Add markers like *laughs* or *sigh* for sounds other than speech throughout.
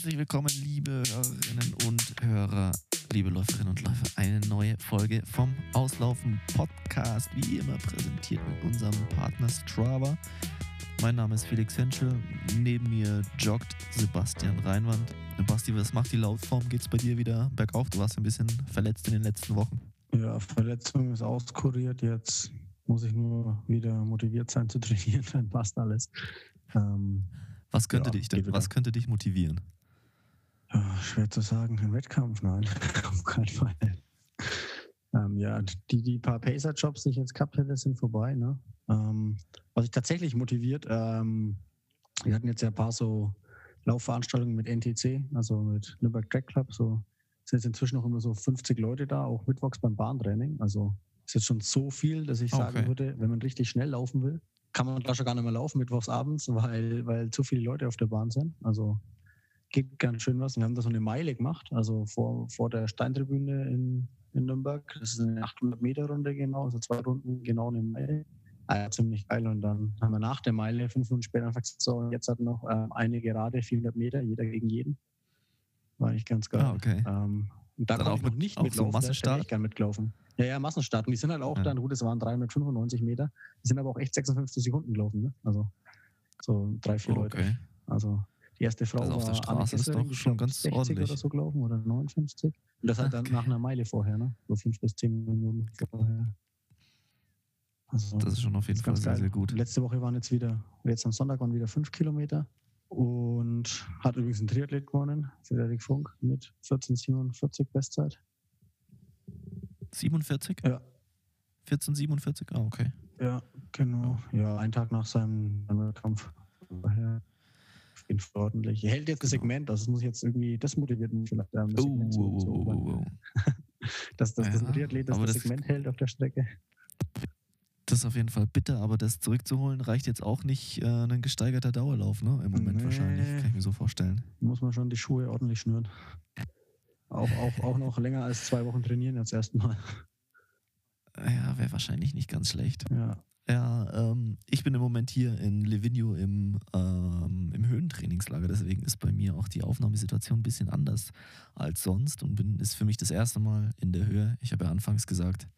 Herzlich willkommen, liebe Hörerinnen und Hörer, liebe Läuferinnen und Läufer. Eine neue Folge vom Auslaufen Podcast, wie immer präsentiert mit unserem Partner Strava. Mein Name ist Felix Henschel. Neben mir joggt Sebastian Reinwand. Basti, was macht die Laufform? Geht's bei dir wieder bergauf? Du warst ein bisschen verletzt in den letzten Wochen. Ja, Verletzung ist auskuriert. Jetzt muss ich nur wieder motiviert sein zu trainieren, *laughs* dann passt alles. Ähm, was könnte ja, dich denn, was könnte dich motivieren? Ja, schwer zu sagen. Ein Wettkampf? Nein, *laughs* auf keinen Fall. Ähm, ja, die, die paar Pacer-Jobs, die ich jetzt gehabt hätte, sind vorbei. Ne? Ähm, was ich tatsächlich motiviert, ähm, wir hatten jetzt ja ein paar so Laufveranstaltungen mit NTC, also mit Nürnberg Track Club. So sind jetzt inzwischen noch immer so 50 Leute da, auch mittwochs beim Bahntraining. Also ist jetzt schon so viel, dass ich sagen okay. würde, wenn man richtig schnell laufen will, kann man da schon gar nicht mehr laufen mittwochs abends, weil, weil zu viele Leute auf der Bahn sind. Also geht ganz schön was. Wir haben da so eine Meile gemacht, also vor, vor der Steintribüne in, in Nürnberg. Das ist eine 800 Meter Runde genau, also zwei Runden genau eine Meile. Ja, ziemlich geil. Und dann haben wir nach der Meile fünf Minuten später gesagt, so, jetzt hat noch ähm, eine gerade 400 Meter, jeder gegen jeden. War eigentlich ganz geil. Ah, okay. Ähm, und da dann auch noch nicht mit, mitlaufen. So Massenstart? Ich gern mitlaufen. Ja, ja, Massenstart. Und die sind halt auch ja. dann, gut, es waren 395 Meter, die sind aber auch echt 56 Sekunden gelaufen. Ne? Also so drei, vier oh, okay. Leute. Also die erste Frau also auf der Straße ist doch schon ganz 60 ordentlich. oder so gelaufen oder 59. Und das halt dann okay. nach einer Meile vorher, ne? So fünf bis zehn Minuten vorher. Also, das ist schon auf jeden Fall sehr, sehr gut. Letzte Woche waren jetzt wieder, jetzt am Sonntag waren wieder fünf Kilometer und hat übrigens ein Triathlet gewonnen, Frederik Funk, mit 14,47 Bestzeit. 47? Ja. 14,47? Ah, okay. Ja, genau. Ja, einen Tag nach seinem Kampf. Daher Fall ordentlich. Er hält jetzt das genau. Segment, also das muss ich jetzt irgendwie, das motiviert mich vielleicht, das oh, zu, zu oh, oh, dass, *laughs* dass ja, das Triathlet das, das Segment hält auf der Strecke. Das ist auf jeden Fall bitter, aber das zurückzuholen reicht jetzt auch nicht äh, ein gesteigerter Dauerlauf, ne? Im Moment nee. wahrscheinlich, kann ich mir so vorstellen. Muss man schon die Schuhe ordentlich schnüren. Auch, auch, auch noch länger als zwei Wochen trainieren als erstmal. Ja, wäre wahrscheinlich nicht ganz schlecht. Ja. Ja, ähm, ich bin im Moment hier in Livigno im, ähm, im Höhentrainingslager, deswegen ist bei mir auch die Aufnahmesituation ein bisschen anders als sonst und bin, ist für mich das erste Mal in der Höhe. Ich habe ja anfangs gesagt,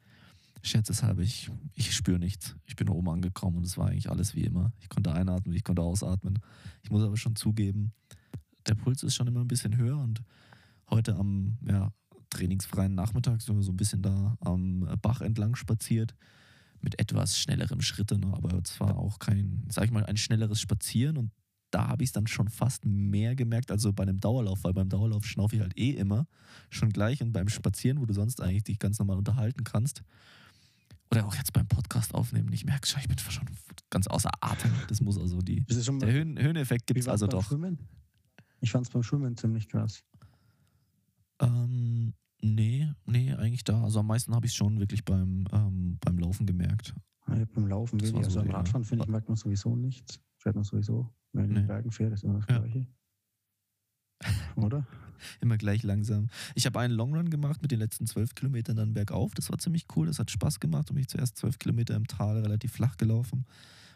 scherzeshalber, ich, ich spüre nichts. Ich bin oben angekommen und es war eigentlich alles wie immer. Ich konnte einatmen, ich konnte ausatmen. Ich muss aber schon zugeben, der Puls ist schon immer ein bisschen höher und heute am ja, trainingsfreien Nachmittag sind wir so ein bisschen da am Bach entlang spaziert mit etwas schnellerem Schritte, ne? aber zwar auch kein, sag ich mal, ein schnelleres Spazieren und da habe ich es dann schon fast mehr gemerkt, also bei einem Dauerlauf, weil beim Dauerlauf schnaufe ich halt eh immer schon gleich und beim Spazieren, wo du sonst eigentlich dich ganz normal unterhalten kannst, oder auch jetzt beim Podcast aufnehmen, ich merke schon, ich bin schon ganz außer Atem. Das muss also die. der Höhen, Höheneffekt gibt es also doch. Schwimmen? Ich fand es beim Schwimmen ziemlich krass. Ähm, nee, nee, eigentlich da. Also am meisten habe ich es schon wirklich beim, ähm, beim Laufen gemerkt. Ja, beim Laufen weniger. So, also beim Radfahren, finde ich, merkt man sowieso nichts. Fährt man sowieso. Wenn man in den Bergen fährt, ist immer das ja. Gleiche. *laughs* Oder? Immer gleich langsam. Ich habe einen Longrun gemacht mit den letzten zwölf Kilometern dann bergauf. Das war ziemlich cool. Das hat Spaß gemacht und mich zuerst zwölf Kilometer im Tal relativ flach gelaufen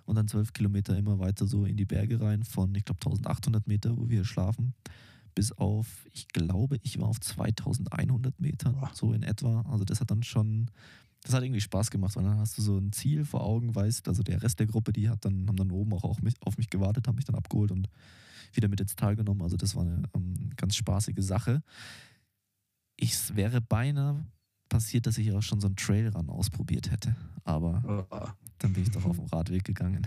und dann zwölf Kilometer immer weiter so in die Berge rein von, ich glaube, 1800 Meter, wo wir schlafen, bis auf, ich glaube, ich war auf 2100 Metern, so in etwa. Also das hat dann schon, das hat irgendwie Spaß gemacht, weil dann hast du so ein Ziel vor Augen, weißt, also der Rest der Gruppe, die hat dann, haben dann oben auch auf mich, auf mich gewartet, haben mich dann abgeholt und wieder mit ins Tal genommen. Also das war eine ähm, ganz spaßige Sache. Es wäre beinahe passiert, dass ich auch schon so einen Trailrun ausprobiert hätte. Aber oh. dann bin ich doch auf dem Radweg gegangen.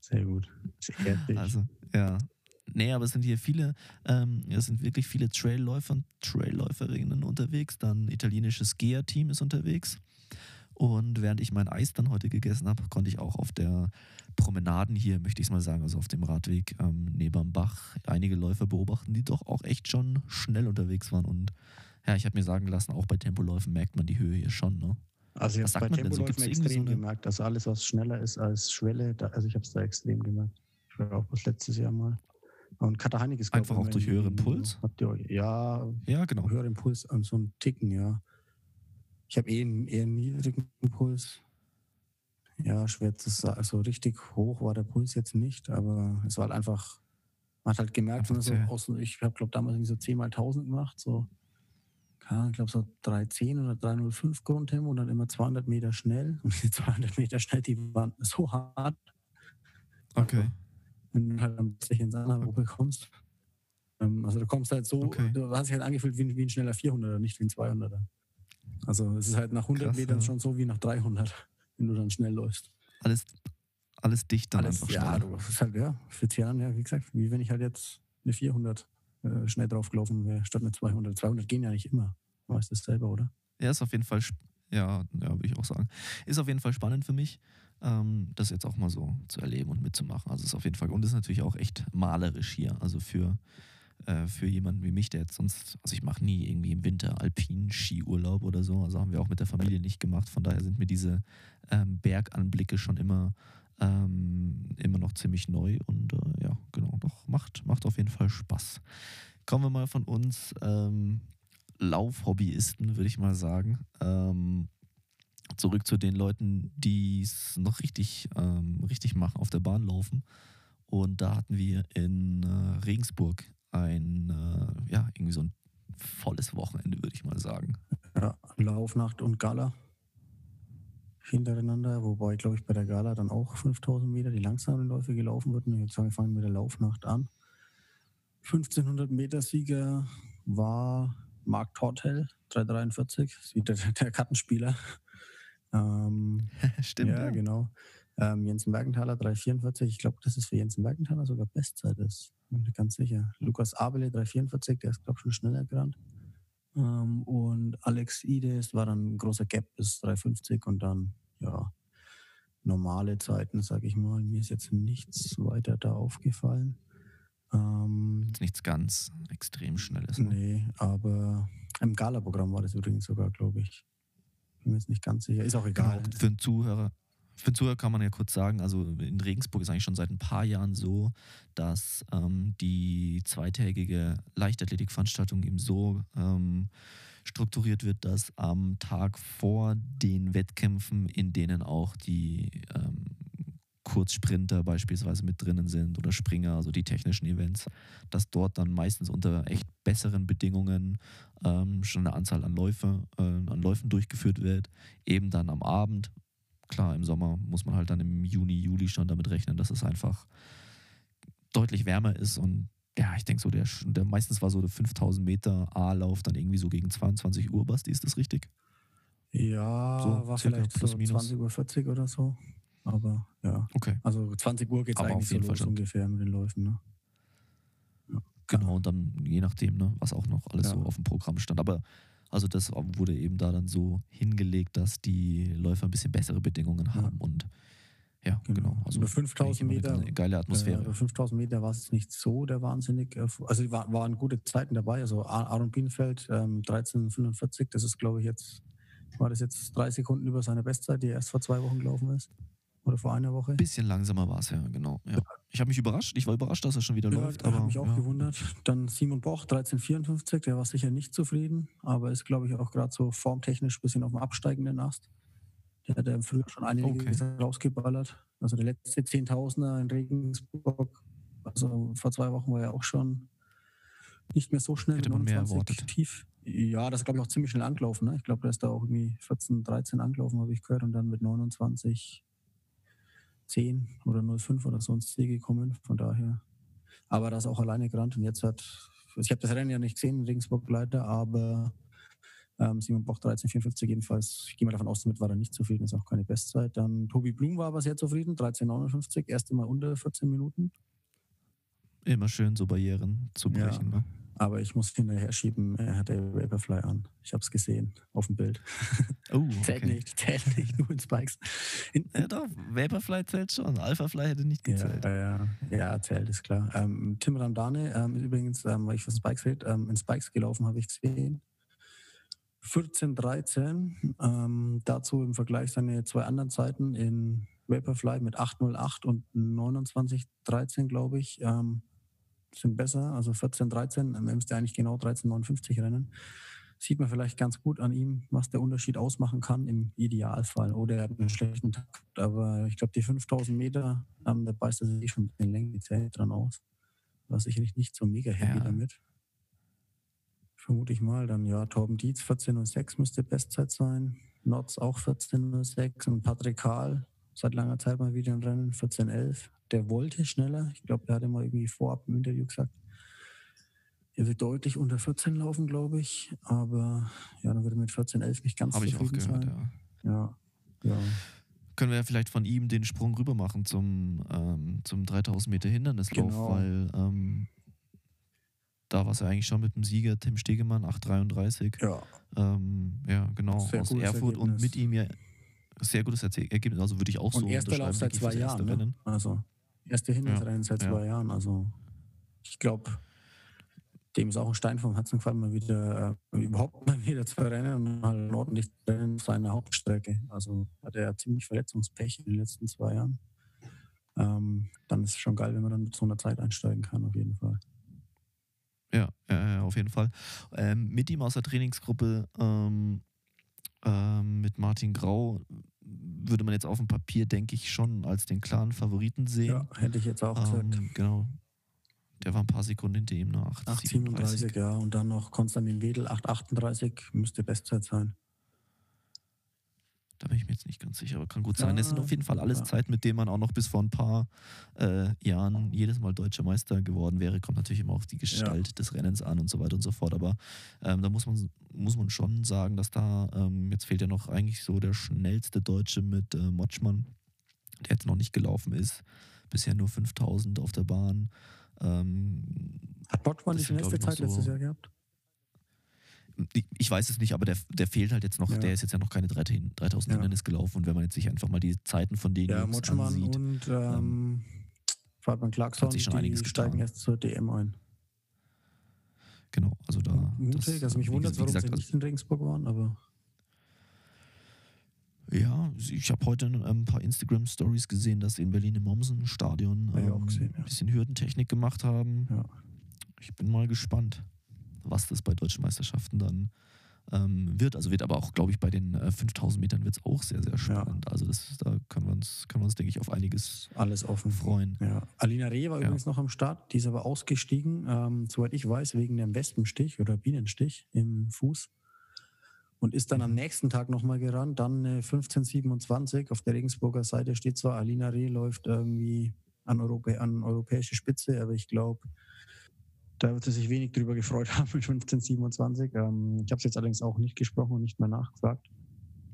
Sehr gut. Sehr also, ja. Nee, aber es sind hier viele, ähm, es sind wirklich viele Trailläufer und Trailläuferinnen unterwegs. Dann italienisches GEA-Team ist unterwegs. Und während ich mein Eis dann heute gegessen habe, konnte ich auch auf der Promenaden hier, möchte ich es mal sagen, also auf dem Radweg ähm, neben Bach, einige Läufer beobachten, die doch auch echt schon schnell unterwegs waren. Und ja, ich habe mir sagen lassen, auch bei Tempoläufen merkt man die Höhe hier schon. Ne? Also ich habe bei Tempoläufen so? extrem so gemerkt. Also alles, was schneller ist als Schwelle, da, also ich habe es da extrem gemerkt. Ich war auch das letztes Jahr mal. Und Kater Heinig ist Einfach auch durch höheren Puls? Habt ihr, ja, ja, genau. Höheren Puls und so ein Ticken, ja. Ich habe eh einen eher niedrigen Puls. Ja, schwer zu sagen. Also richtig hoch war der Puls jetzt nicht, aber es war halt einfach Man hat halt gemerkt, Einfach so zäh. aus, ich habe, glaube damals so 10 mal 1000 gemacht, so, ich glaube so 310 oder 305 Grundtempo und dann immer 200 Meter schnell. *laughs* Und die 200 Meter schnell, die waren so hart, Okay. Wenn du halt am plötzlich ins Anaerobe kommst. Ähm, Also du kommst halt so, Okay. du hast dich halt angefühlt wie, ein- wie ein schneller 400er, nicht wie ein 200er. Also es ist halt nach 100 Krass, Metern ja. schon so wie nach 300, wenn du dann schnell läufst. Alles, alles dicht dann Alles, einfach ja, du, das ist halt, ja, für Tian, ja, wie gesagt, wie wenn ich halt jetzt eine 400 äh, schnell draufgelaufen wäre, statt eine 200. 200 gehen ja nicht immer. Du weißt das selber, oder? Ja, ist auf jeden Fall, ja, ja würde ich auch sagen. Ist auf jeden Fall spannend für mich, ähm, das jetzt auch mal so zu erleben und mitzumachen. Also ist auf jeden Fall, und ist natürlich auch echt malerisch hier. Also für, äh, für jemanden wie mich, der jetzt sonst, also ich mache nie irgendwie im Winter alpinen Skiurlaub oder so, also haben wir auch mit der Familie nicht gemacht. Von daher sind mir diese ähm, Berganblicke schon immer, ähm, immer noch ziemlich neu und äh, ja, genau, doch, macht, macht auf jeden Fall Spaß. Kommen wir mal von uns ähm, Laufhobbyisten, würde ich mal sagen. Ähm, zurück zu den Leuten, die es noch richtig, ähm, richtig machen, auf der Bahn laufen. Und da hatten wir in äh, Regensburg ein, äh, ja, irgendwie so ein volles Wochenende, würde ich mal sagen. Ja, Laufnacht und Gala hintereinander, wobei, glaube ich, bei der Gala dann auch 5000 Meter die langsamen Läufe gelaufen wurden. Jetzt sagen wir, fangen mit der Laufnacht an. 1500 Meter Sieger war Marc Tortel, 343, ist wieder der, der Kartenspieler. Ähm, *laughs* Stimmt. ja, genau. Ähm, Jensen Mergenthaler 344. Ich glaube, das ist für Jensen Mergenthaler sogar Bestzeit ist. Bin mir ganz sicher. Lukas Abele 344, der ist, glaube ich, schon schneller gerannt. Ähm, und Alex Ides war dann ein großer Gap bis 350 und dann, ja, normale Zeiten, sage ich mal. Mir ist jetzt nichts weiter da aufgefallen. Ähm, Jetzt nichts ganz extrem Schnelles. Ne? nee, aber im Gala-Programm war das übrigens sogar, glaube ich. Bin mir jetzt nicht ganz sicher. Ist auch egal. Genau, für den Zuhörer. Für den Zuhörer kann man ja kurz sagen, also in Regensburg ist eigentlich schon seit ein paar Jahren so, dass ähm, die zweitägige Leichtathletikveranstaltung eben so ähm, strukturiert wird, dass am Tag vor den Wettkämpfen, in denen auch die ähm, Kurzsprinter beispielsweise mit drinnen sind oder Springer, also die technischen Events, dass dort dann meistens unter echt besseren Bedingungen ähm, schon eine Anzahl an Läufe, äh, an Läufen durchgeführt wird. Eben dann am Abend. Klar, im Sommer muss man halt dann im Juni, Juli schon damit rechnen, dass es einfach deutlich wärmer ist und ja, ich denke so, der, der meistens war so der 5000 Meter A-Lauf dann irgendwie so gegen 22 Uhr, Basti, ist das richtig? Ja, So, war vielleicht plus so minus. 20.40 Uhr oder so. Aber ja, Okay. also 20 Uhr geht es eigentlich so Fall los ungefähr mit den Läufen. Ne? Genau, und dann je nachdem, ne, was auch noch alles Ja. so auf dem Programm stand. Aber also das wurde eben da dann so hingelegt, dass die Läufer ein bisschen bessere Bedingungen Ja. haben und ja, genau. Genau. Also Über 5000 eigentlich immer Meter, Eine geile Atmosphäre. Äh, bei 5000 Meter war es nicht so der wahnsinnig. äh, Also war, waren gute Zeiten dabei. Also Ar- Aaron Bienenfeld ähm, 13,45. Das ist, glaube ich, jetzt, war das jetzt drei Sekunden über seine Bestzeit, die erst vor zwei Wochen gelaufen ist. Oder vor einer Woche. Ein bisschen langsamer war es ja, genau. Ja. Ich habe mich überrascht. Ich war überrascht, dass er schon wieder Ja, läuft. Aber habe mich auch ja. gewundert. Dann Simon Boch, 1354, der war sicher nicht zufrieden, aber ist, glaube ich, auch gerade so formtechnisch ein bisschen auf dem absteigenden Ast. Der hat ja früher schon einige Okay. rausgeballert. Also der letzte Zehntausender in Regensburg, also vor zwei Wochen war er auch schon nicht mehr so schnell. Hätte mit man mehr 29 erwartet. Tief. Ja, das ist, glaube ich, auch ziemlich schnell angelaufen. Ne? Ich glaube, der ist da auch irgendwie 14, 13 angelaufen, habe ich gehört, und dann mit 29, 10 oder 05 oder so ins Ziel gekommen. Von daher. Aber das auch alleine gerannt und jetzt hat, ich habe das Rennen ja nicht gesehen, Regensburg leider, aber ähm, Simon Boch 13,54 jedenfalls. Ich gehe mal davon aus, damit war er nicht zufrieden, ist auch keine Bestzeit. Dann Tobi Blum war aber sehr zufrieden, 13,59, erste Mal unter 14 Minuten. Immer schön so Barrieren zu Ja. brechen. Ne? Aber ich muss hinterher schieben, er hatte Vaporfly an. Ich habe es gesehen auf dem Bild. Oh, *laughs* Zählt okay. nicht, zählt nicht, nur in Spikes. In, Ja, doch, Vaporfly zählt schon. Alphafly hätte nicht gezählt. Ja, ja, ja, zählt, ist klar. Ähm, Tim Ramdane ähm, übrigens, ähm, weil ich von Spikes rede, ähm, in Spikes gelaufen, habe ich gesehen. 14, 13. Ähm, dazu im Vergleich seine zwei anderen Zeiten in Vaporfly mit 808 und 29, 13, glaube ich, ähm, sind besser. Also 14, 13, ähm, er müsste eigentlich genau 13, 59 rennen. Sieht man vielleicht ganz gut an ihm, was der Unterschied ausmachen kann im Idealfall. Oder er hat einen schlechten Tag, aber ich glaube, die 5000 Meter, ähm, da beißt er sich schon Längen die Zähne dran aus. war sicherlich nicht so mega happy Ja. damit. Vermute ich mal. Dann ja, Torben Dietz 14.06 müsste Bestzeit sein. Notz auch 14.06 und Patrick Kahl seit langer Zeit mal wieder ein Rennen 14.11. Der wollte schneller. Ich glaube, er hatte mal irgendwie vorab im Interview gesagt, er wird deutlich unter 14 laufen, glaube ich. Aber ja, dann würde er mit 14.11 nicht ganz Habe ich auch zufrieden gehört, sein. ja. Ja, ja. Können wir ja vielleicht von ihm den Sprung rüber machen zum, ähm, zum 3000 Meter Hindernislauf, Genau. weil ähm, da war es ja eigentlich schon mit dem Sieger Tim Stegemann, 8,33. ja. Ähm, ja, genau, Sehr aus Erfurt und Ergebnis. mit ihm ja sehr gutes Ergebnis. Also würde ich auch Und so erster Lauf seit zwei Jahren. Ne? Also, erste Hindernisrennen seit ja. zwei Jahren. Also, ich glaube, dem ist auch ein Stein vom Herzen gefallen, mal wieder, äh, überhaupt mal *laughs* wieder zwei Rennen und mal ein ordentliches Rennen auf seiner Hauptstrecke. Also, hatte er ziemlich Verletzungspech in den letzten zwei Jahren. Ähm, dann ist es schon geil, wenn man dann mit so einer Zeit einsteigen kann, auf jeden Fall. Ja, ja, ja, auf jeden Fall. Ähm, mit ihm aus der Trainingsgruppe ähm, ähm, mit Martin Grau würde man jetzt auf dem Papier, denke ich, schon als den klaren Favoriten sehen. Ja, hätte ich jetzt auch gesagt. ähm, genau. Der war ein paar Sekunden hinter ihm nach. 8,37, ja. Und dann noch Konstantin Wedel, 8,38 müsste Bestzeit sein. Da bin ich mir jetzt nicht ganz sicher, aber kann gut sein. Es sind Ja, auf jeden Fall alles ja. Zeiten, mit denen man auch noch bis vor ein paar äh, Jahren jedes Mal deutscher Meister geworden wäre. Kommt natürlich immer auf die Gestalt des Rennens an und so weiter und so fort. Aber ähm, da muss man, muss man schon sagen, dass da, ähm, jetzt fehlt ja noch eigentlich so der schnellste Deutsche mit äh, Motschmann, der jetzt noch nicht gelaufen ist. Bisher nur 5000 auf der Bahn. Ähm, Hat Das die schnellste Zeit letztes so- Jahr gehabt? Ich- weiß es nicht, aber der, der fehlt halt jetzt noch, Ja. der ist jetzt ja noch keine 3000 3000 Ja. Hindernis gelaufen. Und wenn man jetzt sich einfach mal die Zeiten von denen Ja, ansieht, und ähm, Fabian Clarkson, hat sich schon die einiges steigen getan. erst zur DM ein. Genau, also da. Mutig, also mich wundert warum wie sie gesagt, nicht in Regensburg waren, aber Ja, ich habe heute ähm, ein paar Instagram-Stories gesehen, dass sie in Berlin im Mommsen-Stadion ähm, gesehen, ja. ein bisschen Hürdentechnik gemacht haben. Ja. Ich bin mal gespannt, was das bei deutschen Meisterschaften dann ähm, wird. Also wird aber auch, glaube ich, bei den äh, 5000 Metern wird es auch sehr, sehr spannend. Also das, da können wir uns, können wir uns, denke ich, auf einiges alles offen. freuen. Ja. Alina Reh war Ja. übrigens noch am Start, die ist aber ausgestiegen, ähm, soweit ich weiß, wegen dem Wespenstich oder Bienenstich im Fuß. Und ist dann am nächsten Tag nochmal gerannt, dann äh, 15,27. Auf der Regensburger Seite steht zwar, Alina Reh läuft irgendwie an, Europä an europäische Spitze, aber ich glaube, da wird sie sich wenig drüber gefreut *laughs* haben mit 15,27. Ähm, ich habe es jetzt allerdings auch nicht gesprochen und nicht mehr nachgefragt.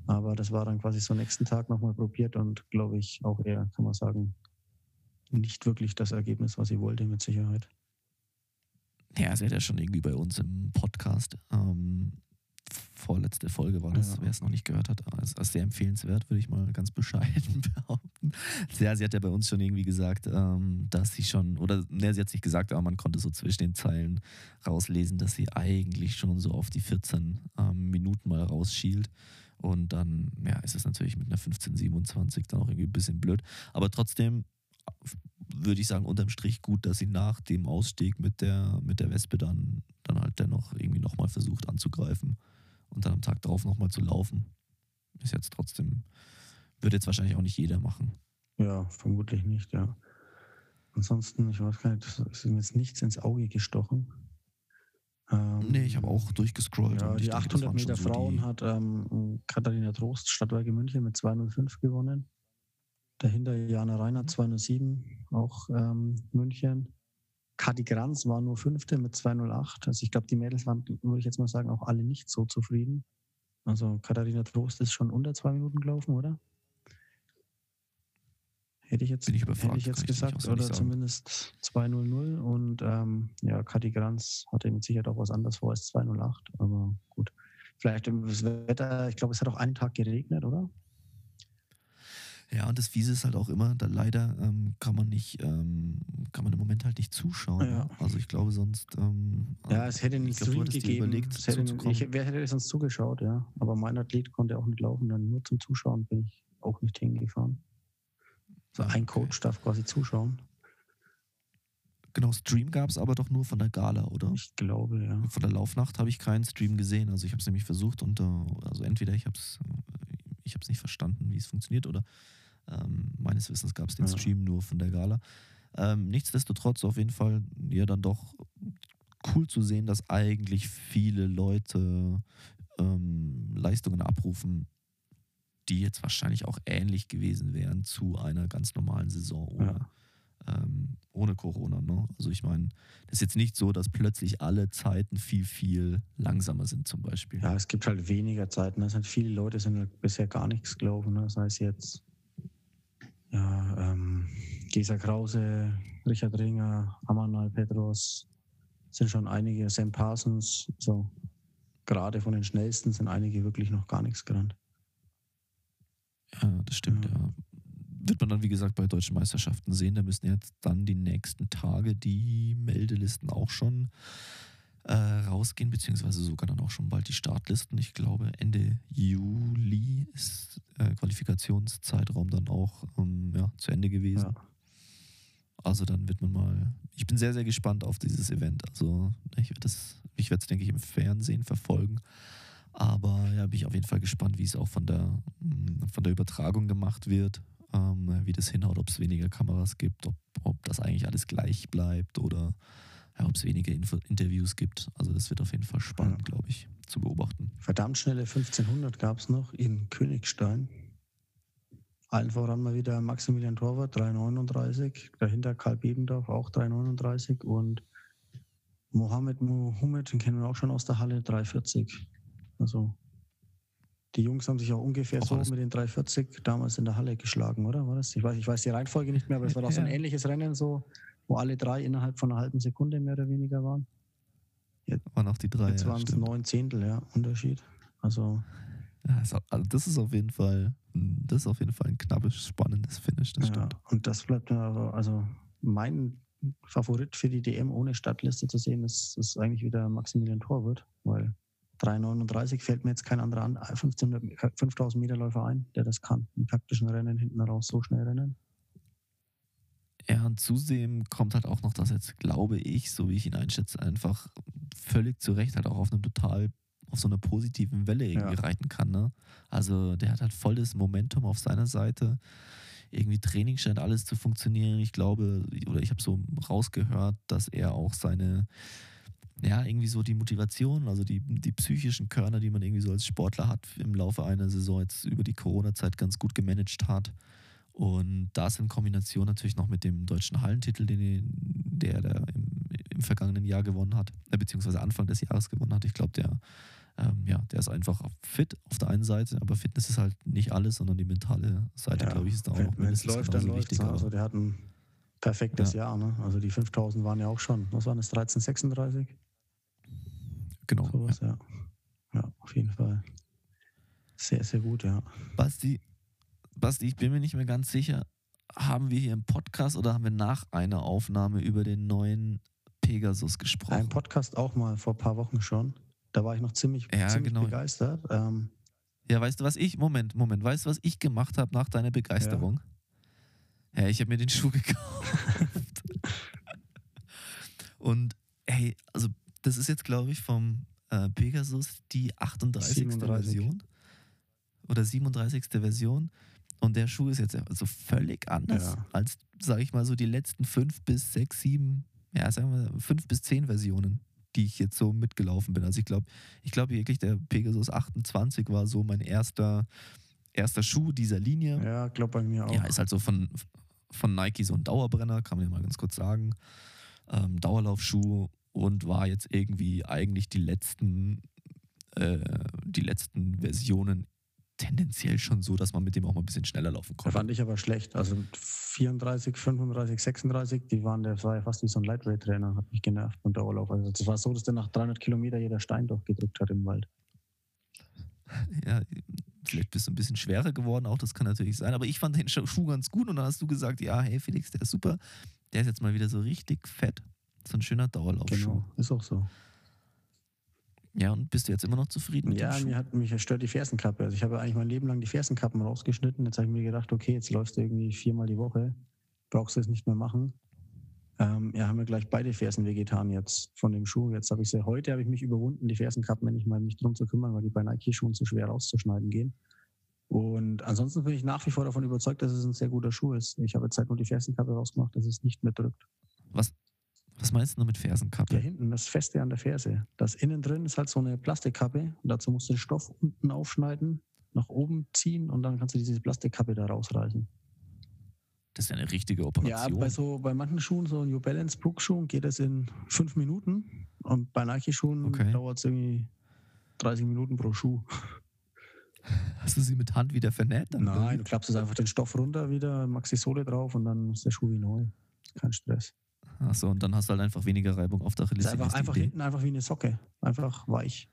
Aber das war dann quasi so nächsten Tag nochmal probiert und glaube ich auch eher, kann man sagen, nicht wirklich das Ergebnis, was sie wollte, mit Sicherheit. Ja, sie hat ja schon irgendwie bei uns im Podcast, ähm, vorletzte Folge war das, Ja. wer es noch nicht gehört hat, ist, ist sehr empfehlenswert, würde ich mal ganz bescheiden *laughs* behaupten. Ja, sie hat ja bei uns schon irgendwie gesagt, ähm, dass sie schon, oder ne, sie hat nicht gesagt, aber man konnte so zwischen den Zeilen rauslesen, dass sie eigentlich schon so auf die 14 ähm, Minuten mal rausschielt. Und dann, ja, ist es natürlich mit einer 15,27 dann auch irgendwie ein bisschen blöd. Aber trotzdem würde ich sagen, unterm Strich gut, dass sie nach dem Ausstieg mit der, mit der Wespe dann, dann halt dennoch irgendwie nochmal versucht anzugreifen und dann am Tag drauf nochmal zu laufen. Ist jetzt trotzdem, wird jetzt wahrscheinlich auch nicht jeder machen. Ja, vermutlich nicht, ja. Ansonsten, ich weiß gar nicht, es ist mir jetzt nichts ins Auge gestochen. Ähm, Nee, ich habe auch durchgescrollt. Ja, die denke, das 800 waren schon Meter so Frauen die, hat ähm, Katharina Trost, Stadtwerke München mit 205 gewonnen. Dahinter Jana Reinhardt 207, auch ähm, München. Kati Granz war nur Fünfte mit 208. Also ich glaube, die Mädels waren, würde ich jetzt mal sagen, auch alle nicht so zufrieden. Also Katharina Trost ist schon unter zwei Minuten gelaufen, oder? Hätte ich jetzt, ich hätte ich jetzt ich gesagt, auswendig oder zumindest 200 und ähm, ja, Kathi Granz hatte mit Sicherheit auch was anderes vor als 208, aber gut. Vielleicht das Wetter, ich glaube, es hat auch einen Tag geregnet, oder? Ja, und das Fiese ist halt auch immer, da leider ähm, kann man nicht, ähm, kann man im Moment halt nicht zuschauen. Ja. ne? Also ich glaube sonst. Ähm, Ja, es hätte du Stream gegeben. überlegt, es hätte, ich, wer hätte sonst zugeschaut, ja. Aber mein Athlet konnte auch nicht laufen, dann nur zum Zuschauen bin ich auch nicht hingefahren. So Ah, ein okay. Coach darf quasi zuschauen. Genau, Stream gab es aber doch nur von der Gala, oder? Ich glaube, ja. Von der Laufnacht habe ich keinen Stream gesehen. Also ich habe es nämlich versucht und äh, also entweder ich habe es ich habe es nicht verstanden, wie es funktioniert, oder ähm, meines Wissens gab es den Ja. Stream nur von der Gala. Ähm, nichtsdestotrotz auf jeden Fall ja dann doch cool zu sehen, dass eigentlich viele Leute ähm, Leistungen abrufen, die jetzt wahrscheinlich auch ähnlich gewesen wären zu einer ganz normalen Saison ohne, ja. Ähm, ohne Corona. Ne? Also ich meine, das ist jetzt nicht so, dass plötzlich alle Zeiten viel, viel langsamer sind zum Beispiel. Ja, es gibt halt weniger Zeiten. Es sind viele Leute, sind halt bisher gar nichts gelaufen. Ne? Das heißt jetzt ja, ähm, Gesa Krause, Richard Ringer, Amanal Petros, sind schon einige, Sam Parsons, so gerade von den schnellsten sind einige wirklich noch gar nichts gerannt. Ja, das stimmt, ja. ja. Wird man dann, wie gesagt, bei deutschen Meisterschaften sehen. Da müssen jetzt dann die nächsten Tage die Meldelisten auch schon äh, rausgehen, beziehungsweise sogar dann auch schon bald die Startlisten. Ich glaube, Ende Juli ist äh, Qualifikationszeitraum dann auch ähm, ja, zu Ende gewesen. Ja. Also dann wird man mal. Ich bin sehr, sehr gespannt auf dieses Event. Also ich werde es, ich werde es, denke ich, im Fernsehen verfolgen. Aber ja, bin ich auf jeden Fall gespannt, wie es auch von der, mm, von der Übertragung gemacht wird, ähm, wie das hinhaut, ob es weniger Kameras gibt, ob, ob das eigentlich alles gleich bleibt oder ja, ob es weniger Info Interviews gibt. Also das wird auf jeden Fall spannend, ja. glaube ich, zu beobachten. Verdammt schnelle 1500 gab es noch in Königstein. Allen voran mal wieder Maximilian Torwart, 3,39. Dahinter Karl Bebendorf, auch 3,39. Und Mohamed Mohamed, den kennen wir auch schon aus der Halle, 3,40. Also die Jungs haben sich auch ungefähr auch so mit den 3,40 damals in der Halle geschlagen, oder? War das? Ich weiß, ich weiß die Reihenfolge nicht mehr, aber es war doch so ein *laughs* ähnliches Rennen, so, wo alle drei innerhalb von einer halben Sekunde mehr oder weniger waren. Jetzt waren auch die drei. Jetzt waren es neun Zehntel, ja, Unterschied. Also ja, also das ist auf jeden Fall, das ist auf jeden Fall ein knappes, spannendes Finish, das ja, stimmt. Und das bleibt mir also, also mein Favorit für die DM ohne Stadtliste zu sehen, ist, ist eigentlich wieder Maximilian Torwart, weil 3,39 fällt mir jetzt kein anderer an, 5000 Meter Läufer ein, der das kann. Im taktischen Rennen hinten raus so schnell rennen. Ja, und zudem kommt halt auch noch, dass jetzt, glaube ich, so wie ich ihn einschätze, einfach völlig zu Recht halt auch auf einem total auf so einer positiven Welle irgendwie ja. reiten kann. Ne? Also der hat halt volles Momentum auf seiner Seite. Irgendwie Training scheint alles zu funktionieren. Ich glaube, oder ich habe so rausgehört, dass er auch seine, ja, irgendwie so die Motivation, also die, die psychischen Körner, die man irgendwie so als Sportler hat, im Laufe einer Saison jetzt über die Corona-Zeit ganz gut gemanagt hat. Und das in Kombination natürlich noch mit dem deutschen Hallentitel, den der, der im, im vergangenen Jahr gewonnen hat, äh, beziehungsweise Anfang des Jahres gewonnen hat. Ich glaube, der ähm, ja, der ist einfach fit auf der einen Seite, aber Fitness ist halt nicht alles, sondern die mentale Seite, ja, glaube ich, ist da auch noch Wenn es läuft, dann läuft es. Also der hat ein perfektes ja. Jahr. Ne? Also die 5000 waren ja auch schon, was waren das, 1336? Genau. Sowas, ja. ja. ja, auf jeden Fall. Sehr, sehr gut, ja. Basti, Basti, ich bin mir nicht mehr ganz sicher, haben wir hier im Podcast oder haben wir nach einer Aufnahme über den neuen Pegasus gesprochen? Ein Podcast auch mal vor ein paar Wochen schon. Da war ich noch ziemlich, ja, ziemlich genau. begeistert. Ähm, ja, weißt du, was ich, Moment, Moment, weißt du, was ich gemacht habe nach deiner Begeisterung? Ja, ja ich habe mir den Schuh gekauft. *laughs* Und hey, also das ist jetzt, glaube ich, vom äh, Pegasus die 38. 37. Version oder 37. Version. Und der Schuh ist jetzt also völlig anders ja. als, sage ich mal, so die letzten fünf bis sechs, sieben, ja, sagen wir fünf bis zehn Versionen die ich jetzt so mitgelaufen bin. Also ich glaube, ich glaube wirklich, der Pegasus 28 war so mein erster, erster Schuh dieser Linie. Ja, glaube bei mir auch. Ja, ist halt so von, von Nike so ein Dauerbrenner, kann man ja mal ganz kurz sagen. Ähm, Dauerlaufschuh und war jetzt irgendwie eigentlich die letzten, äh, die letzten Versionen tendenziell schon so, dass man mit dem auch mal ein bisschen schneller laufen konnte. Fand ich aber schlecht. Also 34, 35, 36, die waren, der war ja fast wie so ein Lightweight-Trainer, hat mich genervt beim Dauerlauf. Also es war so, dass der nach 300 Kilometer jeder Stein durchgedrückt hat im Wald. Ja, vielleicht bist du ein bisschen schwerer geworden, auch das kann natürlich sein. Aber ich fand den Schuh ganz gut und dann hast du gesagt, ja, hey Felix, der ist super. Der ist jetzt mal wieder so richtig fett. So ein schöner Dauerlaufschuh. Genau, ist auch so. Ja, und bist du jetzt immer noch zufrieden mit ja, dem Schuh? mir hat mich stört die Fersenkappe. Also ich habe eigentlich mein Leben lang die Fersenkappen rausgeschnitten. Jetzt habe ich mir gedacht, okay, jetzt läufst du irgendwie viermal die Woche. Brauchst du es nicht mehr machen. Ähm, ja, haben wir gleich beide Fersen wehgetan jetzt von dem Schuh. Jetzt habe ich sie, heute habe ich mich überwunden, die Fersenkappen, ich mal mich drum zu kümmern, weil die bei Nike-Schuhen zu schwer rauszuschneiden gehen. Und ansonsten bin ich nach wie vor davon überzeugt, dass es ein sehr guter Schuh ist. Ich habe jetzt halt nur die Fersenkappe rausgemacht, dass es nicht mehr drückt. Was, was meinst du mit Fersenkappe? Ja, hinten, das Feste an der Ferse. Das innen drin ist halt so eine Plastikkappe. Und dazu musst du den Stoff unten aufschneiden, nach oben ziehen und dann kannst du diese Plastikkappe da rausreißen. Das ist ja eine richtige Ja, Operation. bei so bei manchen Schuhen, so New Balance Brook Schuhen, geht das in fünf Minuten. Und bei Nike Schuhen Okay. dauert es irgendwie 30 Minuten pro Schuh. *laughs* Hast du sie mit Hand wieder vernäht? Dann, Nein, du klappst es einfach den Stoff runter wieder, machst die Sohle drauf und dann ist der Schuh wie neu. Kein Stress. Achso, und dann hast du halt einfach weniger Reibung auf der Achillessehne. einfach, einfach hinten einfach wie eine Socke. Einfach weich.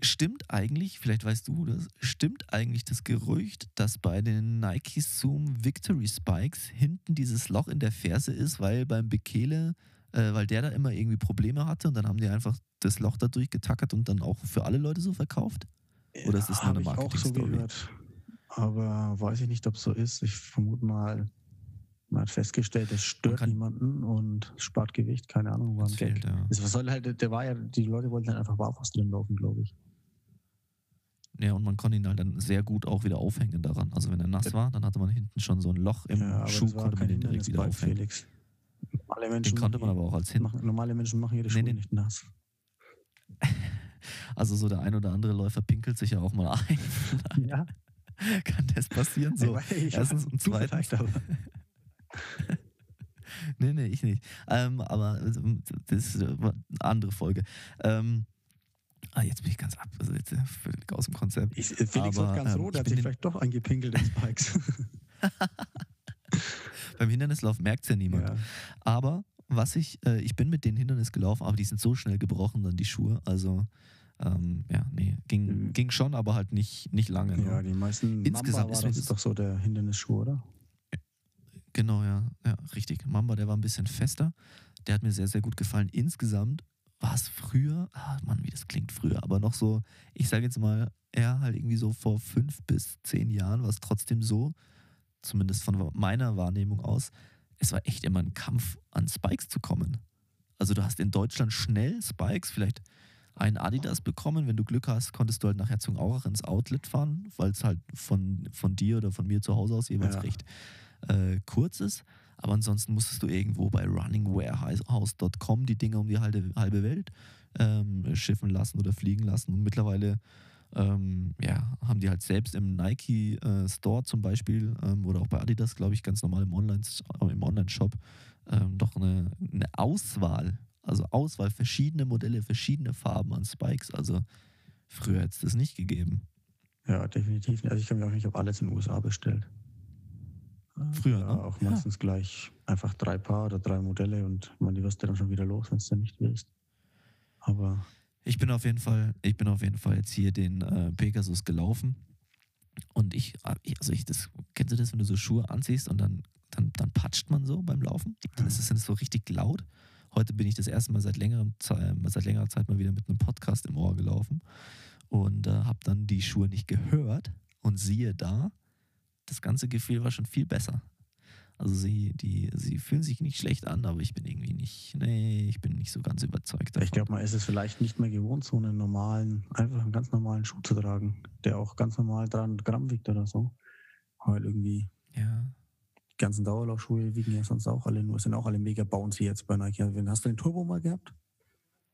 Stimmt eigentlich, vielleicht weißt du das, stimmt eigentlich das Gerücht, dass bei den Nike Zoom Victory Spikes hinten dieses Loch in der Ferse ist, weil beim Bekele, äh, weil der da immer irgendwie Probleme hatte und dann haben die einfach das Loch da durchgetackert und dann auch für alle Leute so verkauft? Oder ist das nur eine ich auch so Marketingstory? gehört. Aber weiß ich nicht, ob es so ist. Ich vermute mal, man hat festgestellt, es stört niemanden und spart Gewicht. Keine Ahnung, war ein Das Gag. ja. Es soll halt, der war ja, die Leute wollten halt einfach barfuß drin laufen, glaube ich. Ja, und man konnte ihn halt dann sehr gut auch wieder aufhängen daran. Also wenn er nass war, dann hatte man hinten schon so ein Loch im ja, Schuh, das konnte man den direkt wieder aufhängen. Felix. Normale Den Menschen, konnte man aber auch als hin. machen, normale Menschen machen ihre Nee, Schuhe nee. nicht nass. *laughs* Also so der ein oder andere Läufer pinkelt sich ja auch mal ein. *laughs* Ja, *laughs* Kann das passieren? So. ich erstens und zweitens-. *laughs* Nee, nee, ich nicht. Ähm, aber ähm, das ist äh, eine andere Folge. Ähm, ah, jetzt bin ich ganz ab, also jetzt äh, völlig aus dem Konzept. Ich, Felix Aber, ganz ähm, rot, ich hat sich vielleicht doch eingepinkelt in Spikes. *laughs* Beim Hindernislauf merkt es ja niemand. ja. Aber was ich, äh, ich bin mit den Hindernis gelaufen, aber die sind so schnell gebrochen, dann die Schuhe. Also, ähm, ja, nee, ging, Mhm. ging schon, aber halt nicht, nicht lange. ja, ne? die meisten Insgesamt Mamba ist war das das- doch so der Hindernisschuh, oder? Genau, ja, ja, richtig. Mamba, der war ein bisschen fester. Der hat mir sehr, sehr gut gefallen. Insgesamt war es früher, ah Mann, wie das klingt früher, aber noch so, ich sage jetzt mal, ja, halt irgendwie so vor fünf bis zehn Jahren war es trotzdem so, zumindest von meiner Wahrnehmung aus, es war echt immer ein Kampf, an Spikes zu kommen. Also du hast in Deutschland schnell Spikes, vielleicht einen Adidas bekommen. Wenn du Glück hast, konntest du halt nach Herzogenaurach ins Outlet fahren, weil es halt von, von dir oder von mir zu Hause aus jeweils Ja. recht äh, kurz ist. Aber ansonsten musstest du irgendwo bei runningwarehouse.com die Dinge um die halbe, halbe Welt ähm, schiffen lassen oder fliegen lassen. Und mittlerweile ähm, ja, haben die halt selbst im Nike äh, Store zum Beispiel ähm, oder auch bei Adidas, glaube ich, ganz normal im Online- im Online-Shop ähm, doch eine, eine Auswahl. Also Auswahl, verschiedene Modelle, verschiedene Farben an Spikes. Also früher hätte es das nicht gegeben. Ja, definitiv. Also ich kann mir auch nicht auf alles in den USA bestellt. Früher, ja, ne? auch Ja. meistens gleich einfach drei Paar oder drei Modelle und man, die wirst du dann schon wieder los, wenn du dann nicht willst. Aber Ich bin auf jeden Fall, ich bin auf jeden Fall jetzt hier den äh, Pegasus gelaufen. Und ich, ich- also ich, das, kennst du das, wenn du so Schuhe anziehst und dann, dann, dann patscht man so beim Laufen? Dann ist es dann so richtig laut. Heute bin ich das erste Mal seit, längerem, Ze- seit längerer Zeit mal wieder mit einem Podcast im Ohr gelaufen und äh, habe dann die Schuhe nicht gehört und siehe da, das ganze Gefühl war schon viel besser. Also sie, die, sie fühlen sich nicht schlecht an, aber ich bin irgendwie nicht, nee, ich bin nicht so ganz überzeugt davon. ich glaube, man ist es vielleicht nicht mehr gewohnt, so einen normalen, einfach einen ganz normalen Schuh zu tragen, der auch ganz normal 300 Gramm wiegt oder so. Weil irgendwie ja. die ganzen Dauerlaufschuhe wiegen ja sonst auch alle nur, sind auch alle mega bouncy jetzt bei Nike. Also, Hast du den Turbo mal gehabt?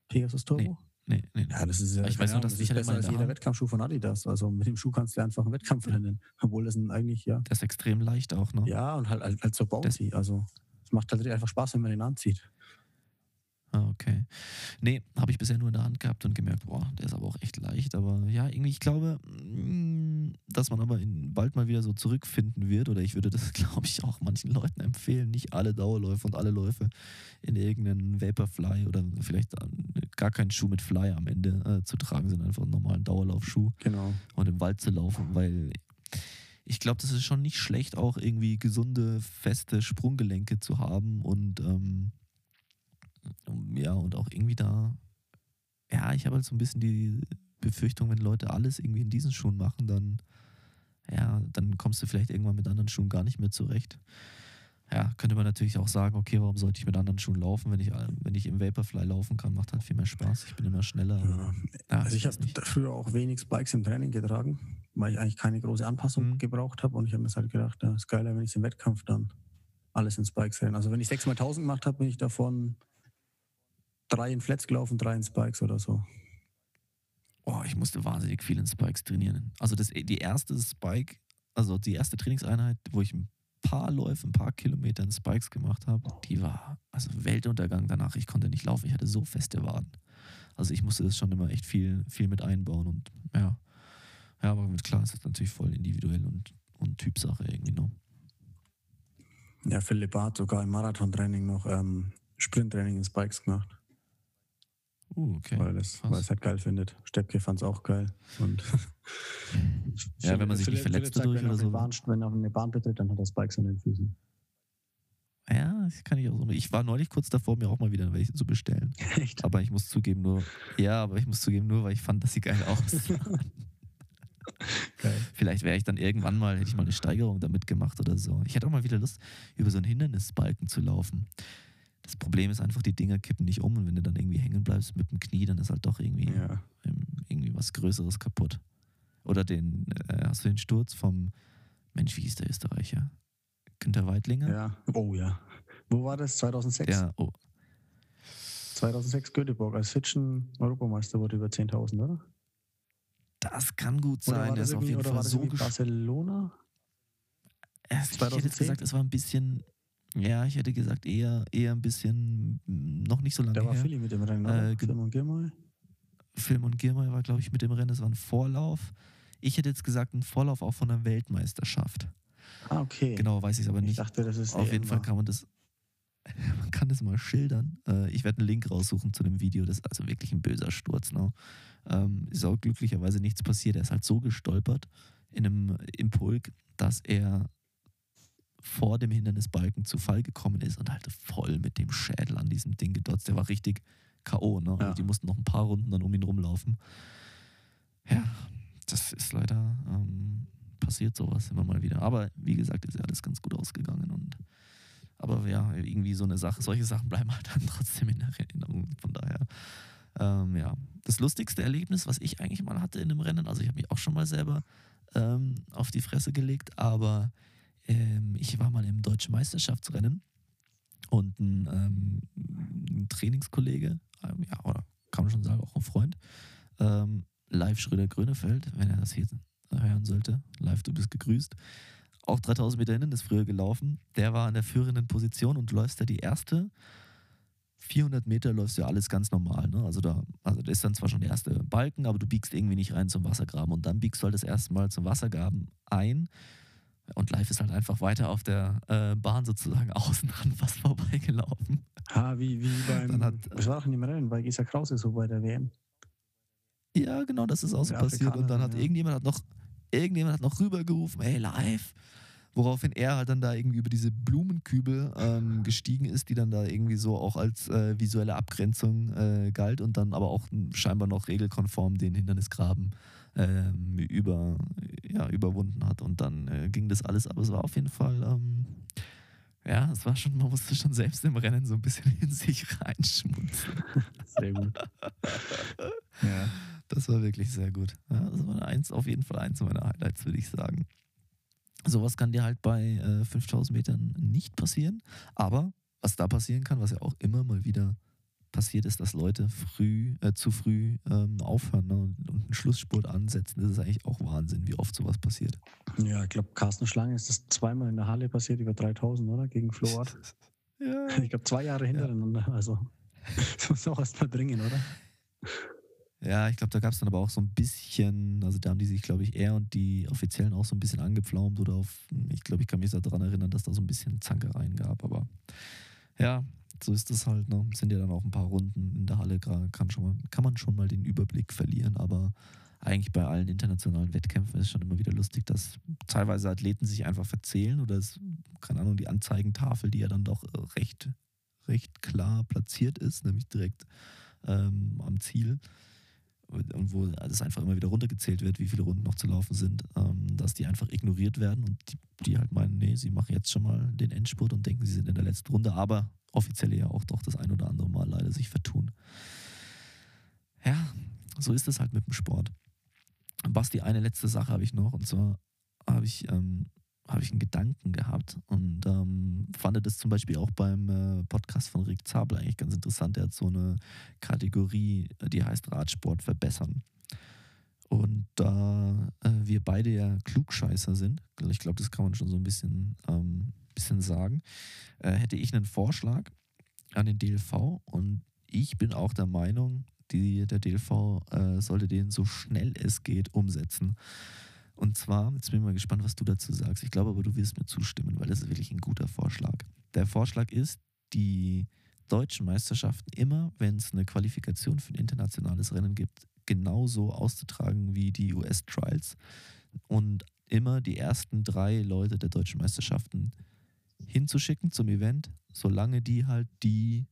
Pegasus Turbo? Nee, nee, nee. Ja, das ist ja Ich weiß nur, dass das ist besser als der jeder Wettkampfschuh von Adidas. Also mit dem Schuh kannst du einfach einen Wettkampf rennen. Obwohl das ein eigentlich, ja. Der ist extrem leicht auch, ne? Ja, und halt, halt, halt so bouncy. Also es macht halt einfach Spaß, wenn man den anzieht. Ah, okay. Nee, habe ich bisher nur in der Hand gehabt und gemerkt, boah, der ist aber auch echt leicht. Aber ja, irgendwie, ich glaube, mm, dass man aber in, bald mal wieder so zurückfinden wird, oder ich würde das, *laughs* glaube ich, auch manchen Leuten empfehlen, nicht alle Dauerläufe und alle Läufe in irgendeinen Vaporfly oder vielleicht äh, gar keinen Schuh mit Fly am Ende äh, zu tragen, sondern einfach einen normalen Dauerlaufschuh Genau. und im Wald zu laufen, weil ich glaube, das ist schon nicht schlecht, auch irgendwie gesunde, feste Sprunggelenke zu haben und ähm, ja, und auch irgendwie da, ja, ich habe halt so ein bisschen die Befürchtung, wenn Leute alles irgendwie in diesen Schuhen machen, dann, ja, dann kommst du vielleicht irgendwann mit anderen Schuhen gar nicht mehr zurecht. Ja, könnte man natürlich auch sagen, okay, warum sollte ich mit anderen Schuhen laufen, wenn ich, wenn ich im Vaporfly laufen kann, macht halt viel mehr Spaß. Ich bin immer schneller. Ja. Ja, Also ich habe früher auch wenig Spikes im Training getragen. weil ich eigentlich keine große Anpassung Mhm. gebraucht habe. Und ich habe mir halt gedacht, ja, ist geiler, wenn ich im Wettkampf dann alles in Spikes renne. Also wenn ich 6 mal 1000 gemacht habe, bin ich davon drei in Flats gelaufen, drei in Spikes oder so. Oh, ich musste wahnsinnig viel in Spikes trainieren. Also das, die erste Spike, also die erste Trainingseinheit, wo ich ein paar Läufe, ein paar Kilometer in Spikes gemacht habe, die war also Weltuntergang danach. Ich konnte nicht laufen, ich hatte so feste Waden. Also ich musste das schon immer echt viel, viel mit einbauen und ja. Ja, aber klar ist das natürlich voll individuell und, und Typsache irgendwie noch. Ja, Philipp hat sogar im Marathontraining noch ähm, Sprinttraining in Spikes gemacht, Uh, okay. weil er es krass. weil es halt geil findet. Steppke fand es auch geil. Und Ja, wenn man sich nicht verletzt dadurch wenn er oder so. eine Bahn, wenn er auf eine Bahn betritt, dann hat er Spikes an den Füßen. Ja, das kann ich auch so. Ich war neulich kurz davor, mir auch mal wieder welche zu bestellen. *laughs* Echt? Aber ich muss zugeben, nur, ja, aber ich muss zugeben, nur weil ich fand, dass sie geil aussahen. *laughs* Geil. Vielleicht wäre ich dann irgendwann mal, hätte ich mal eine Steigerung damit gemacht oder so. Ich hätte auch mal wieder Lust, über so einen Hindernisbalken zu laufen. Das Problem ist einfach, die Dinger kippen nicht um und wenn du dann irgendwie hängen bleibst mit dem Knie, dann ist halt doch irgendwie, Ja. irgendwie was Größeres kaputt. Oder den, äh, hast du den Sturz vom, Mensch, wie hieß der Österreicher? Günter Weidlinger? ja. Oh ja. Wo war das? 2006? Der, oh, 2006 Göteborg, als Fitchen Europameister wurde über 10.000, oder? das kann gut Oder sein. war Der das ist auf jeden oder Fall war das so Barcelona? Ich hätte jetzt 2010? gesagt, es war ein bisschen, ja, ich hätte gesagt, eher, eher ein bisschen, mm, noch nicht so lange Da war her. Philly mit dem Rennen, oder? Äh, Film und Girmay? Film und Girmay war, glaube ich, mit dem Rennen, es war ein Vorlauf. Ich hätte jetzt gesagt, ein Vorlauf auch von einer Weltmeisterschaft. Ah, okay. Genau, weiß ich aber Ich nicht. dachte, das ist Auf jeden Fall kann man das, *laughs* man kann das mal schildern. Äh, ich werde einen Link raussuchen zu dem Video. Das ist also wirklich ein böser Sturz. Ne? Ähm, ist auch glücklicherweise nichts passiert. Er ist halt so gestolpert in einem Impulk, dass er vor dem Hindernisbalken zu Fall gekommen ist und halt voll mit dem Schädel an diesem Ding gedotzt. Der war richtig K.O. Ne? Also Ja. die mussten noch ein paar Runden dann um ihn rumlaufen. Ja, das ist leider ähm, passiert sowas immer mal wieder. Aber wie gesagt, ist ja alles ganz gut ausgegangen und aber ja, irgendwie so eine Sache, solche Sachen bleiben halt dann *laughs* trotzdem in Erinnerung. Von daher, ähm, ja. Das lustigste Erlebnis, was ich eigentlich mal hatte in einem Rennen, also ich habe mich auch schon mal selber ähm, auf die Fresse gelegt, aber ähm, ich war mal im deutschen Meisterschaftsrennen und ein, ähm, ein Trainingskollege, ähm, ja, oder kann man schon sagen, auch ein Freund, ähm, live Schröder Grönefeld, wenn er das hier hören sollte, live, du bist gegrüßt, auch 3000 Meter innen ist früher gelaufen. Der war in der führenden Position und läufst ja die erste 400 Meter läufst ja alles ganz normal. Ne? Also, da, also da ist dann zwar schon der erste Balken, aber du biegst irgendwie nicht rein zum Wassergraben. Und dann biegst du halt das erste Mal zum Wassergraben ein. Und live ist halt einfach weiter auf der äh, Bahn sozusagen *laughs* außen dran fast vorbeigelaufen. Ah, wie, wie beim. Hat- das war auch in dem Rennen bei Gisa Krause so bei der WM. Ja, genau, das ist auch so Der passiert. Und dann hat ja. irgendjemand hat noch, irgendjemand hat noch rübergerufen, hey, live. Woraufhin er halt dann da irgendwie über diese Blumenkübel ähm, gestiegen ist, die dann da irgendwie so auch als äh, visuelle Abgrenzung äh, galt und dann aber auch scheinbar noch regelkonform den Hindernisgraben ähm, über, ja, überwunden hat. Und dann äh, ging das alles, aber es war auf jeden Fall, ähm, ja, es war schon, man musste schon selbst im Rennen so ein bisschen *laughs* in sich reinschmutzen. Sehr gut. *laughs* ja. Das war wirklich sehr gut. Ja, das war eins, auf jeden Fall eins meiner Highlights, würde ich sagen. Sowas kann dir halt bei äh, 5000 Metern nicht passieren. Aber was da passieren kann, was ja auch immer mal wieder passiert ist, dass Leute früh, äh, zu früh ähm, aufhören ne, und, und einen Schlussspurt ansetzen. Das ist eigentlich auch Wahnsinn, wie oft sowas passiert. Ja, ich glaube, Carsten Schlange ist das zweimal in der Halle passiert, über 3000, oder? Gegen Float. Ja. *laughs* Ich glaube, zwei Jahre hintereinander. Also, *laughs* das muss auch erst mal bringen, oder? Ja, ich glaube, da gab es dann aber auch so ein bisschen, also da haben die sich, glaube ich, er und die Offiziellen auch so ein bisschen angepflaumt oder auf, ich glaube, ich kann mich daran erinnern, dass da so ein bisschen Zankereien gab, aber ja, so ist das halt, ne? Sind ja dann auch ein paar Runden in der Halle, kann, schon mal, kann man schon mal den Überblick verlieren, aber eigentlich bei allen internationalen Wettkämpfen ist es schon immer wieder lustig, dass teilweise Athleten sich einfach verzählen oder es, keine Ahnung, die Anzeigentafel, die ja dann doch recht, recht klar platziert ist, nämlich direkt ähm, am Ziel, und wo das einfach immer wieder runtergezählt wird, wie viele Runden noch zu laufen sind, ähm, dass die einfach ignoriert werden und die, die halt meinen, nee, sie machen jetzt schon mal den Endspurt und denken, sie sind in der letzten Runde, aber offiziell ja auch doch das ein oder andere Mal leider sich vertun. Ja, so ist es halt mit dem Sport. Basti, eine letzte Sache habe ich noch und zwar habe ich, ähm, hab ich einen Gedanken gehabt und ähm, fand das zum Beispiel auch beim äh, Podcast von Rick Zabel eigentlich ganz interessant. Der hat so eine Kategorie, die heißt Radsport verbessern. Und da äh, wir beide ja Klugscheißer sind, ich glaube, das kann man schon so ein bisschen, ähm, bisschen sagen, äh, hätte ich einen Vorschlag an den DLV und ich bin auch der Meinung, die, der DLV äh, sollte den so schnell es geht umsetzen. Und zwar, jetzt bin ich mal gespannt, was du dazu sagst. Ich glaube aber, du wirst mir zustimmen, weil das ist wirklich ein guter Vorschlag. Der Vorschlag ist, die deutschen Meisterschaften immer, wenn es eine Qualifikation für ein internationales Rennen gibt, genauso auszutragen wie die US-Trials und immer die ersten drei Leute der deutschen Meisterschaften hinzuschicken zum Event, solange die halt die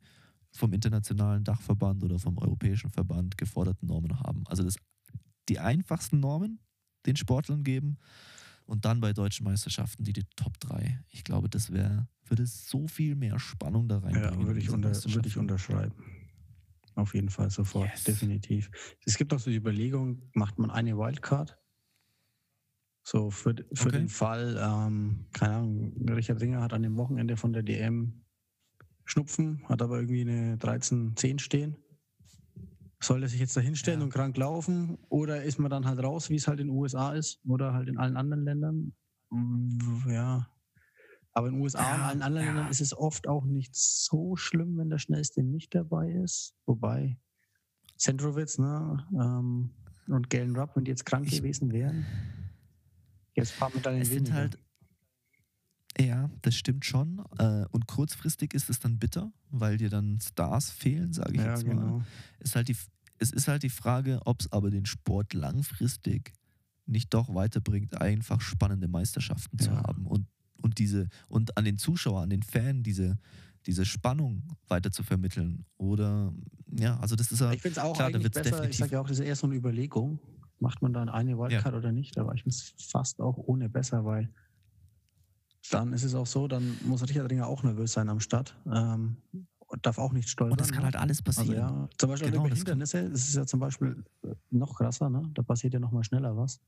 vom internationalen Dachverband oder vom europäischen Verband geforderten Normen haben. Also das, die einfachsten Normen den Sportlern geben und dann bei deutschen Meisterschaften die, die Top 3. Ich glaube, das wäre, würde so viel mehr Spannung da reinbringen. Ja, würde ich, unter, würde ich unterschreiben. Auf jeden Fall sofort, yes. definitiv. Es gibt auch so die Überlegung, macht man eine Wildcard? So für, für okay. den Fall, ähm, keine Ahnung, Richard Ringer hat an dem Wochenende von der DM Schnupfen, hat aber irgendwie eine 13-10 stehen. Soll er sich jetzt da hinstellen ja. und krank laufen oder ist man dann halt raus, wie es halt in den USA ist oder halt in allen anderen Ländern? Ja. Aber in den USA ja, und allen anderen ja. Ländern ist es oft auch nicht so schlimm, wenn der Schnellste nicht dabei ist. Wobei Centrowitz ne, ähm, und Galen Rupp, wenn die jetzt krank ich, gewesen wären, jetzt paar Medaillen es weniger. Sind halt, ja, das stimmt schon. Äh, und kurzfristig ist es dann bitter, weil dir dann Stars fehlen, sage ich ja, jetzt mal. Genau. Ist halt die, es ist halt die Frage, ob es aber den Sport langfristig nicht doch weiterbringt, einfach spannende Meisterschaften ja. zu haben und, und diese und an den Zuschauer, an den Fan diese, diese Spannung weiter zu vermitteln. Oder ja, also das ist ja. Ich finde es auch klar, eigentlich besser, definitiv. ich sage ja auch, das ist eher so eine Überlegung. Macht man dann eine Wildcard ja. oder nicht? Aber ich finde es fast auch ohne besser, weil dann ist es auch so, dann muss Richard Ringer auch nervös sein am Start. Ähm, darf auch nicht stolpern. Und das kann ne? halt alles passieren. Also ja, zum Beispiel genau, Hindernisse, das ist ja zum Beispiel äh, noch krasser, ne? da passiert ja noch mal schneller was.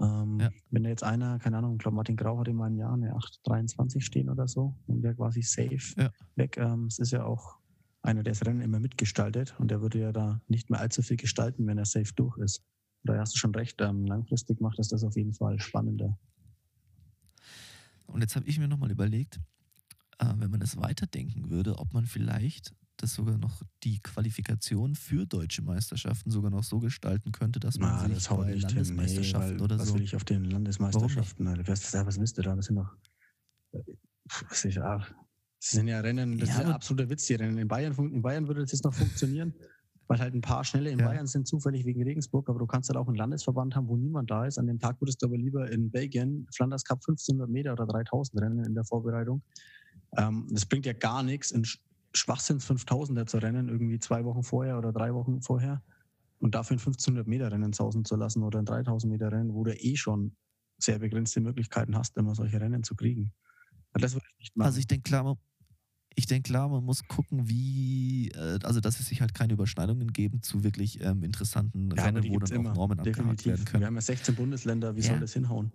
Ähm, ja. Wenn da jetzt einer, keine Ahnung, ich glaube Martin Grau hat in meinem Jahr eine 823 stehen oder so und der quasi safe ja. weg. Ähm, es ist ja auch einer, der das Rennen immer mitgestaltet und der würde ja da nicht mehr allzu viel gestalten, wenn er safe durch ist. Da hast du schon recht, ähm, langfristig macht es das auf jeden Fall spannender. Und jetzt habe ich mir nochmal überlegt, äh, wenn man das weiterdenken würde, ob man vielleicht das sogar noch die Qualifikation für deutsche Meisterschaften sogar noch so gestalten könnte, dass man Na, sich bei Landesmeisterschaften nee, oder was so. Was will ich auf den Landesmeisterschaften? Alter, was, was wisst ihr da? Das sind noch. Äh, was ich, ah, das sind ja Rennen, das ja, ist ein absoluter Witz, die Rennen. In Bayern, in Bayern würde das jetzt noch funktionieren weil halt ein paar Schnelle in ja. Bayern sind, zufällig wegen Regensburg, aber du kannst halt auch einen Landesverband haben, wo niemand da ist. An dem Tag würdest du aber lieber in Belgien Flanders Cup 1500 Meter oder 3000 rennen in der Vorbereitung. Ähm, das bringt ja gar nichts, in Schwachsinns 5000er zu rennen, irgendwie zwei Wochen vorher oder drei Wochen vorher und dafür ein 1500 Meter Rennen sausen zu lassen oder ein 3000 Meter Rennen, wo du eh schon sehr begrenzte Möglichkeiten hast, immer solche Rennen zu kriegen. Das würde ich nicht machen. Also ich denke, klar, ich denke, klar, man muss gucken, wie, äh, also dass es sich halt keine Überschneidungen geben zu wirklich ähm, interessanten ja, Rennen, wo dann auch Normen abgehakt werden können. Wir haben ja 16 Bundesländer, wie ja. soll das hinhauen?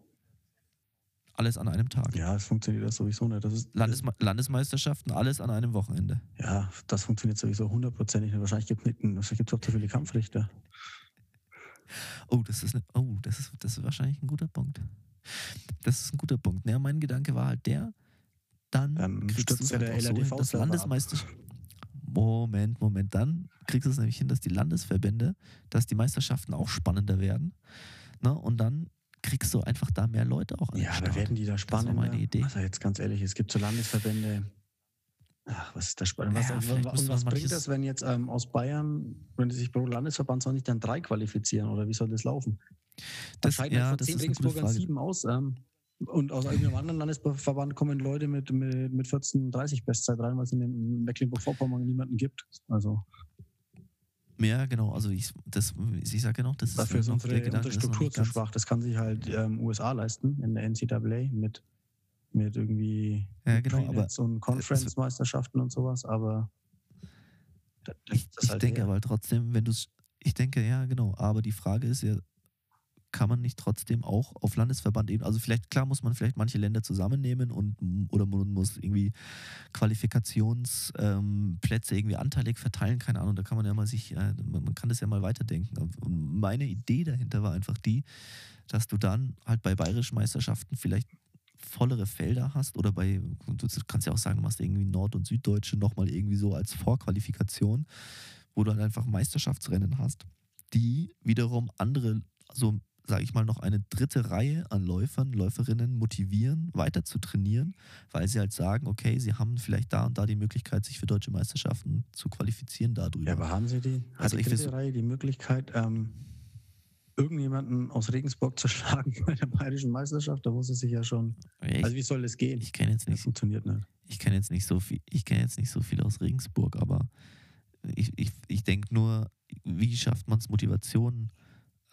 Alles an einem Tag. Ja, es funktioniert das sowieso nicht. Das ist, Landesme Landesmeisterschaften, alles an einem Wochenende. Ja, das funktioniert sowieso hundertprozentig nicht. Wahrscheinlich gibt es auch zu viele Kampfrichter. Oh, das ist, ne, oh das, ist, das ist wahrscheinlich ein guter Punkt. Das ist ein guter Punkt. Ja, mein Gedanke war halt der, dann, dann kriegst du ja der LADV so das Landesmeister. Moment, Moment, dann kriegst du es nämlich hin, dass die Landesverbände, dass die Meisterschaften auch spannender werden. Ne? Und dann kriegst du einfach da mehr Leute auch an. Ja, da werden die da spannender. Das war meine Idee. Also jetzt ganz ehrlich, es gibt so Landesverbände. Ach, was ist das spannend? Was, ja, was, was bringt das, wenn jetzt ähm, aus Bayern, wenn die sich pro Landesverband soll nicht dann drei qualifizieren oder wie soll das laufen? Das, scheiden ja, von zehn Regensburgern sieben aus. Ähm, und aus irgendeinem anderen Landesverband kommen Leute mit, mit, mit 14, 30 Bestzeit rein, weil es in Mecklenburg-Vorpommern niemanden gibt. Also. Ja, genau. Also ich, das, ich sage noch, das Dafür ist, unsere, Gedanke, unsere Struktur zu schwach. Das kann sich halt ähm, USA leisten in der NCAA mit, mit irgendwie ja, genau, aber, und Conference-Meisterschaften und sowas. Aber ich, halt denke aber trotzdem, wenn du es, ich denke, ja, genau. Aber die Frage ist ja, kann man nicht trotzdem auch auf Landesverband eben, also vielleicht, klar muss man vielleicht manche Länder zusammennehmen und oder man muss irgendwie Qualifikationsplätze ähm, irgendwie anteilig verteilen, keine Ahnung, da kann man ja mal sich, äh, man kann das ja mal weiterdenken. Und meine Idee dahinter war einfach die, dass du dann halt bei bayerischen Meisterschaften vielleicht vollere Felder hast oder bei, du kannst ja auch sagen, du machst irgendwie Nord- und Süddeutsche nochmal irgendwie so als Vorqualifikation, wo du halt einfach Meisterschaftsrennen hast, die wiederum andere, so sage ich mal, noch eine dritte Reihe an Läufern, Läuferinnen motivieren, weiter zu trainieren, weil sie halt sagen, okay, sie haben vielleicht da und da die Möglichkeit, sich für deutsche Meisterschaften zu qualifizieren dadurch. Ja, aber haben sie die? Hat also die dritte Reihe die Möglichkeit, ähm, irgendjemanden aus Regensburg zu *laughs* schlagen bei der bayerischen Meisterschaft? Da muss es sich ja schon. Ich, also wie soll das gehen? Ich kenne jetzt nicht. Das funktioniert nicht. Ich kenne jetzt nicht so viel. Ich kenne jetzt nicht so viel aus Regensburg, aber ich, ich, ich denke nur, wie schafft man es, Motivation,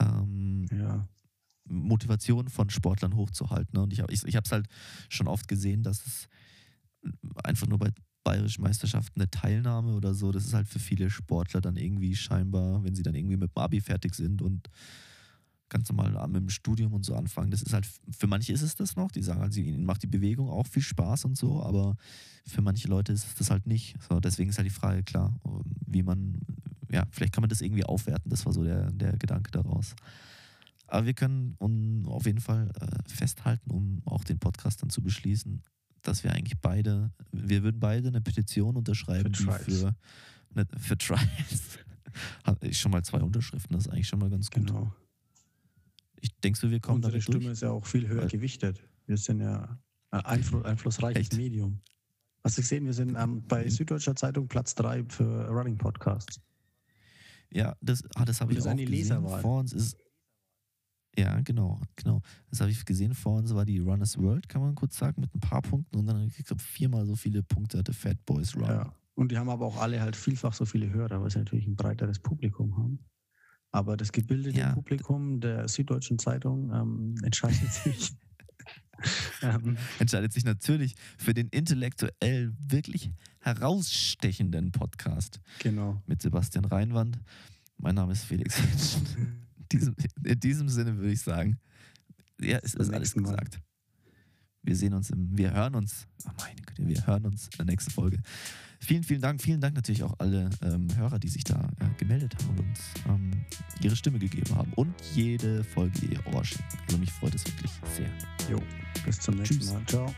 ähm, ja. Motivation von Sportlern hochzuhalten. Ne? Und ich, ich, ich habe es halt schon oft gesehen, dass es einfach nur bei bayerischen Meisterschaften eine Teilnahme oder so, das ist halt für viele Sportler dann irgendwie scheinbar, wenn sie dann irgendwie mit dem Abi fertig sind und ganz normal mit dem Studium und so anfangen. Das ist halt, für manche ist es das noch, die sagen halt, ihnen macht die Bewegung auch viel Spaß und so, aber für manche Leute ist es das halt nicht. So, deswegen ist halt die Frage, klar, wie man, ja, vielleicht kann man das irgendwie aufwerten, das war so der, der Gedanke daraus. Aber wir können auf jeden Fall äh, festhalten, um auch den Podcast dann zu beschließen, dass wir eigentlich beide, wir würden beide eine Petition unterschreiben, für Trials. Für, ne, für Trials. *laughs* ich schon mal zwei Unterschriften, das ist eigentlich schon mal ganz gut. Genau. Ich denke so, wir kommen Unsere Stimme durch. ist ja auch viel höher Weil, gewichtet. Wir sind ja ein Einfluss, einflussreiches Echt? Medium. Hast du gesehen, wir sind ähm, bei mhm. Süddeutscher Zeitung Platz 3 für Running Podcasts. Ja, das, ah, das habe ich das auch gesehen. Vor uns ist ja, genau, genau. Das habe ich gesehen. Vor uns war die Runners World, kann man kurz sagen, mit ein paar Punkten und dann, ich glaube, viermal so viele Punkte hatte Fat Boys Run. Ja, und die haben aber auch alle halt vielfach so viele Hörer, weil sie natürlich ein breiteres Publikum haben. Aber das gebildete ja. Publikum der Süddeutschen Zeitung ähm, entscheidet *laughs* sich. Ähm, entscheidet sich natürlich für den intellektuell wirklich herausstechenden Podcast. Genau. Mit Sebastian Reinwand. Mein Name ist Felix in, diesem, in diesem Sinne würde ich sagen, ja, es ist alles gesagt. Wir sehen uns im, wir hören uns, oh meine Güte, wir hören uns in der nächsten Folge. Vielen, vielen Dank. Vielen Dank natürlich auch alle ähm, Hörer, die sich da äh, gemeldet haben und ähm, ihre Stimme gegeben haben und jede Folge ihr Ohr schenken. Also mich freut es wirklich sehr. Jo, bis zum nächsten Tschüss. Mal. Ciao.